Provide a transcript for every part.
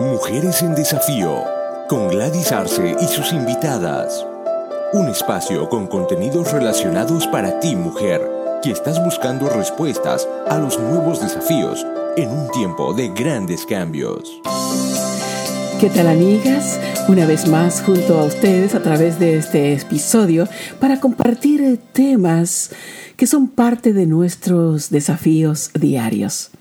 Mujeres en Desafío, con Gladys Arce y sus invitadas. Un espacio con contenidos relacionados para ti, mujer, que estás buscando respuestas a los nuevos desafíos en un tiempo de grandes cambios. ¿Qué tal amigas? Una vez más junto a ustedes a través de este episodio para compartir temas que son parte de nuestros desafíos diarios.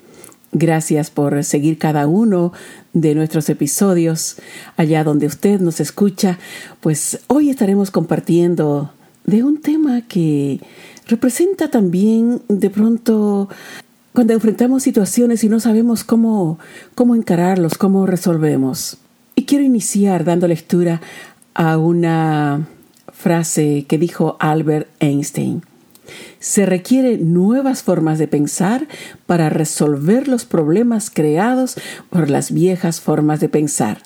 Gracias por seguir cada uno de nuestros episodios allá donde usted nos escucha. Pues hoy estaremos compartiendo de un tema que representa también de pronto cuando enfrentamos situaciones y no sabemos cómo, cómo encararlos, cómo resolvemos. Y quiero iniciar dando lectura a una frase que dijo Albert Einstein. Se requieren nuevas formas de pensar para resolver los problemas creados por las viejas formas de pensar.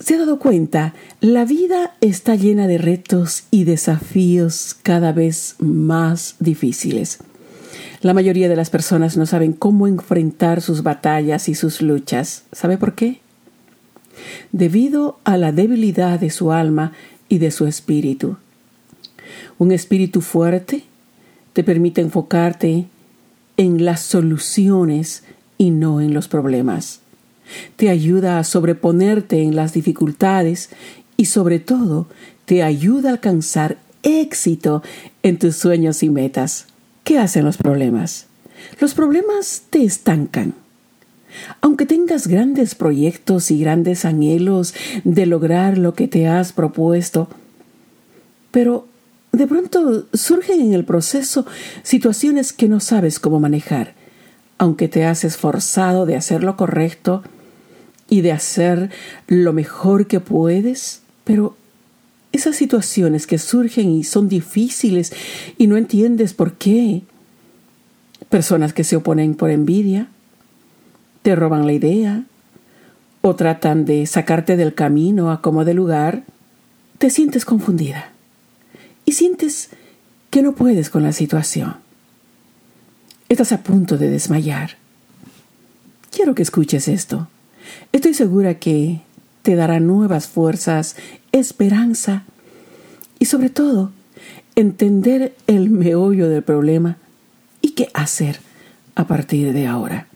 ¿Se ha dado cuenta? La vida está llena de retos y desafíos cada vez más difíciles. La mayoría de las personas no saben cómo enfrentar sus batallas y sus luchas. ¿Sabe por qué? Debido a la debilidad de su alma y de su espíritu. Un espíritu fuerte te permite enfocarte en las soluciones y no en los problemas. Te ayuda a sobreponerte en las dificultades y sobre todo te ayuda a alcanzar éxito en tus sueños y metas. ¿Qué hacen los problemas? Los problemas te estancan. Aunque tengas grandes proyectos y grandes anhelos de lograr lo que te has propuesto, pero de pronto surgen en el proceso situaciones que no sabes cómo manejar, aunque te has esforzado de hacer lo correcto y de hacer lo mejor que puedes, pero esas situaciones que surgen y son difíciles y no entiendes por qué. Personas que se oponen por envidia, te roban la idea o tratan de sacarte del camino a como de lugar, te sientes confundida y sientes que no puedes con la situación. Estás a punto de desmayar. Quiero que escuches esto. Estoy segura que te dará nuevas fuerzas, esperanza y sobre todo entender el meollo del problema y qué hacer a partir de ahora.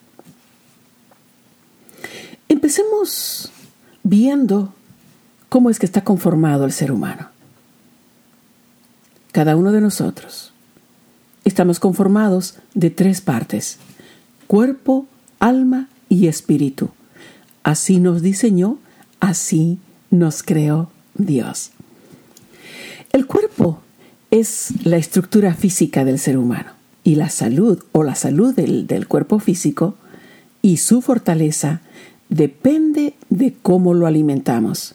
Empecemos viendo cómo es que está conformado el ser humano cada uno de nosotros. Estamos conformados de tres partes, cuerpo, alma y espíritu. Así nos diseñó, así nos creó Dios. El cuerpo es la estructura física del ser humano y la salud o la salud del, del cuerpo físico y su fortaleza depende de cómo lo alimentamos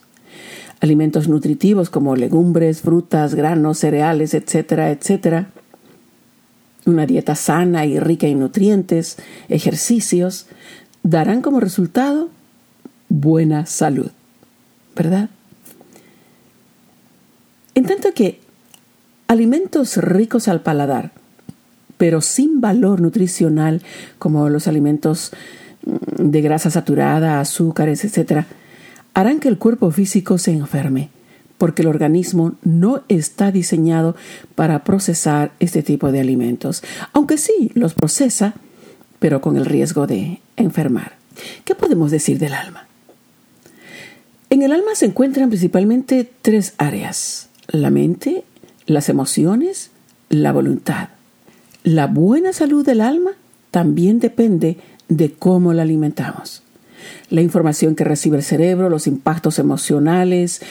alimentos nutritivos como legumbres, frutas, granos, cereales, etcétera, etcétera. Una dieta sana y rica en nutrientes, ejercicios, darán como resultado buena salud, ¿verdad? En tanto que alimentos ricos al paladar, pero sin valor nutricional, como los alimentos mm, de grasa saturada, azúcares, etcétera, harán que el cuerpo físico se enferme, porque el organismo no está diseñado para procesar este tipo de alimentos, aunque sí los procesa, pero con el riesgo de enfermar. ¿Qué podemos decir del alma? En el alma se encuentran principalmente tres áreas, la mente, las emociones, la voluntad. La buena salud del alma también depende de cómo la alimentamos la información que recibe el cerebro, los impactos emocionales,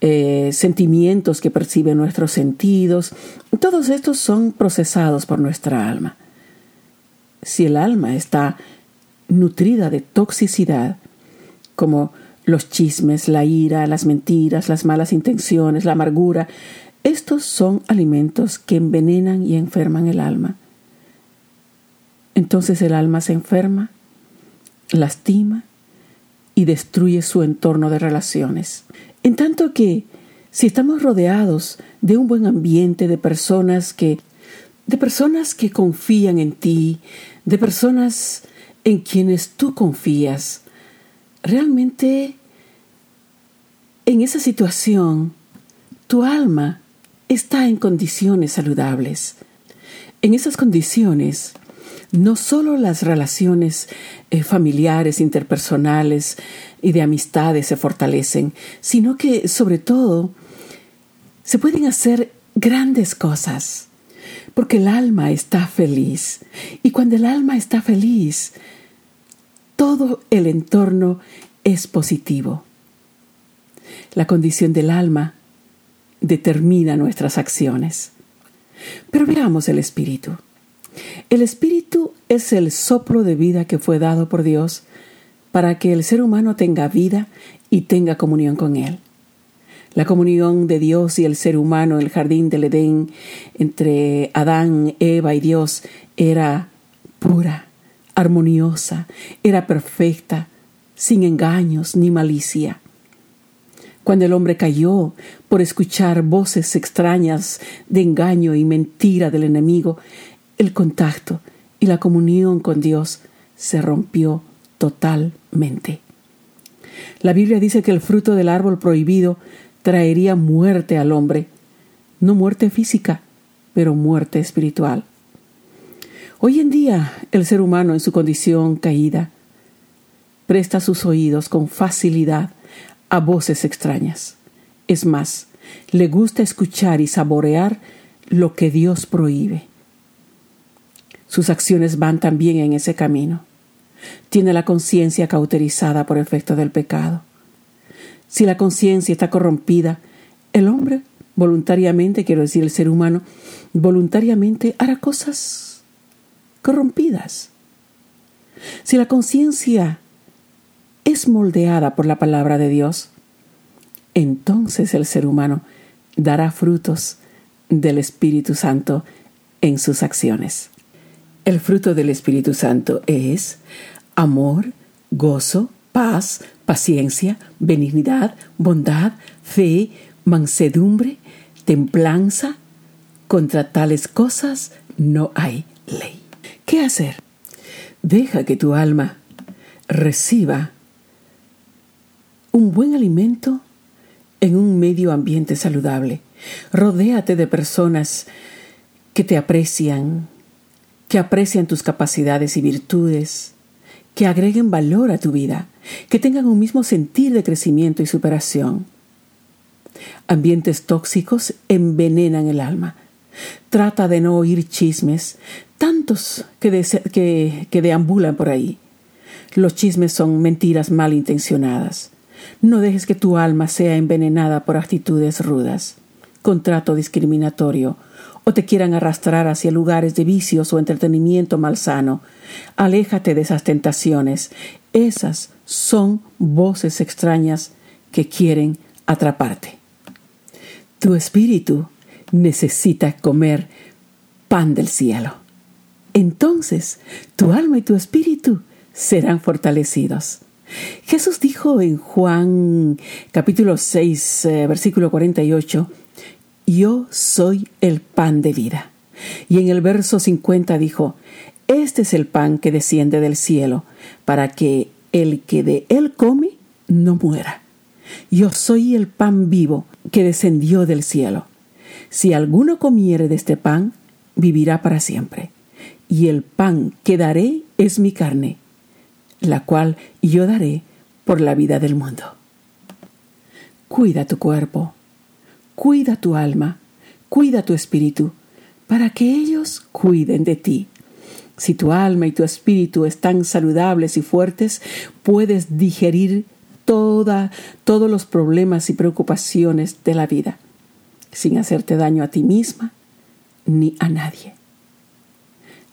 eh, sentimientos que perciben nuestros sentidos, todos estos son procesados por nuestra alma. Si el alma está nutrida de toxicidad, como los chismes, la ira, las mentiras, las malas intenciones, la amargura, estos son alimentos que envenenan y enferman el alma. Entonces el alma se enferma, lastima y destruye su entorno de relaciones. En tanto que, si estamos rodeados de un buen ambiente, de personas que, de personas que confían en ti, de personas en quienes tú confías, realmente en esa situación tu alma está en condiciones saludables. En esas condiciones, no solo las relaciones eh, familiares, interpersonales y de amistades se fortalecen, sino que sobre todo se pueden hacer grandes cosas, porque el alma está feliz. Y cuando el alma está feliz, todo el entorno es positivo. La condición del alma determina nuestras acciones. Pero veamos el espíritu. El espíritu es el soplo de vida que fue dado por Dios para que el ser humano tenga vida y tenga comunión con Él. La comunión de Dios y el ser humano en el jardín del Edén entre Adán, Eva y Dios era pura, armoniosa, era perfecta, sin engaños ni malicia. Cuando el hombre cayó por escuchar voces extrañas de engaño y mentira del enemigo, el contacto y la comunión con Dios se rompió totalmente. La Biblia dice que el fruto del árbol prohibido traería muerte al hombre, no muerte física, pero muerte espiritual. Hoy en día el ser humano en su condición caída presta sus oídos con facilidad a voces extrañas. Es más, le gusta escuchar y saborear lo que Dios prohíbe. Sus acciones van también en ese camino. Tiene la conciencia cauterizada por efecto del pecado. Si la conciencia está corrompida, el hombre voluntariamente, quiero decir el ser humano, voluntariamente hará cosas corrompidas. Si la conciencia es moldeada por la palabra de Dios, entonces el ser humano dará frutos del Espíritu Santo en sus acciones. El fruto del Espíritu Santo es amor, gozo, paz, paciencia, benignidad, bondad, fe, mansedumbre, templanza. Contra tales cosas no hay ley. ¿Qué hacer? Deja que tu alma reciba un buen alimento en un medio ambiente saludable. Rodéate de personas que te aprecian, que aprecian tus capacidades y virtudes, que agreguen valor a tu vida, que tengan un mismo sentir de crecimiento y superación. Ambientes tóxicos envenenan el alma. Trata de no oír chismes, tantos que, que deambulan por ahí. Los chismes son mentiras malintencionadas. No dejes que tu alma sea envenenada por actitudes rudas, contrato discriminatorio o te quieran arrastrar hacia lugares de vicios o entretenimiento malsano. Aléjate de esas tentaciones. Esas son voces extrañas que quieren atraparte. Tu espíritu necesita comer pan del cielo. Entonces tu alma y tu espíritu serán fortalecidos. Jesús dijo en Juan capítulo 6, eh, versículo 48, yo soy el pan de vida. Y en el verso 50 dijo, Este es el pan que desciende del cielo, para que el que de él come no muera. Yo soy el pan vivo que descendió del cielo. Si alguno comiere de este pan, vivirá para siempre. Y el pan que daré es mi carne, la cual yo daré por la vida del mundo. Cuida tu cuerpo Cuida tu alma, cuida tu espíritu, para que ellos cuiden de ti. Si tu alma y tu espíritu están saludables y fuertes, puedes digerir toda, todos los problemas y preocupaciones de la vida, sin hacerte daño a ti misma ni a nadie.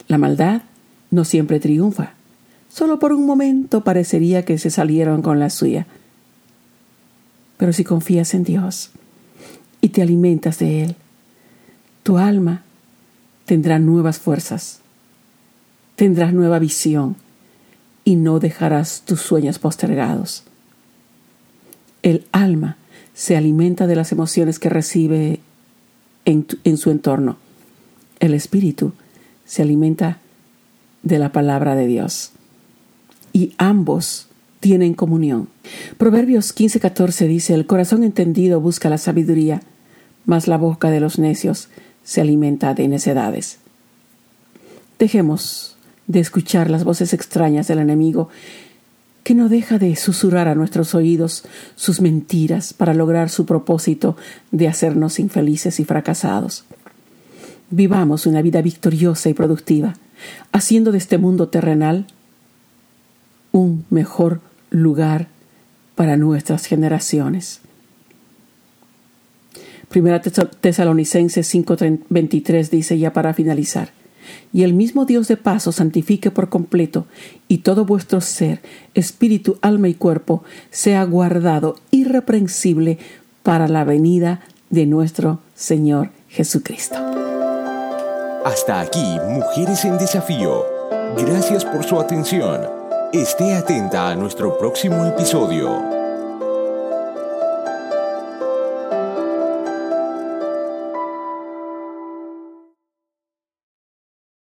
La maldad no siempre triunfa. Solo por un momento parecería que se salieron con la suya. Pero si confías en Dios, y te alimentas de Él. Tu alma tendrá nuevas fuerzas, tendrás nueva visión y no dejarás tus sueños postergados. El alma se alimenta de las emociones que recibe en, en su entorno. El espíritu se alimenta de la palabra de Dios. Y ambos tienen comunión. Proverbios 15:14 dice, el corazón entendido busca la sabiduría, mas la boca de los necios se alimenta de necedades. Dejemos de escuchar las voces extrañas del enemigo que no deja de susurrar a nuestros oídos sus mentiras para lograr su propósito de hacernos infelices y fracasados. Vivamos una vida victoriosa y productiva, haciendo de este mundo terrenal un mejor lugar para nuestras generaciones. Primera Tesalonicenses 5:23 dice ya para finalizar, y el mismo Dios de paso santifique por completo y todo vuestro ser, espíritu, alma y cuerpo sea guardado irreprensible para la venida de nuestro Señor Jesucristo. Hasta aquí, Mujeres en Desafío. Gracias por su atención. Esté atenta a nuestro próximo episodio.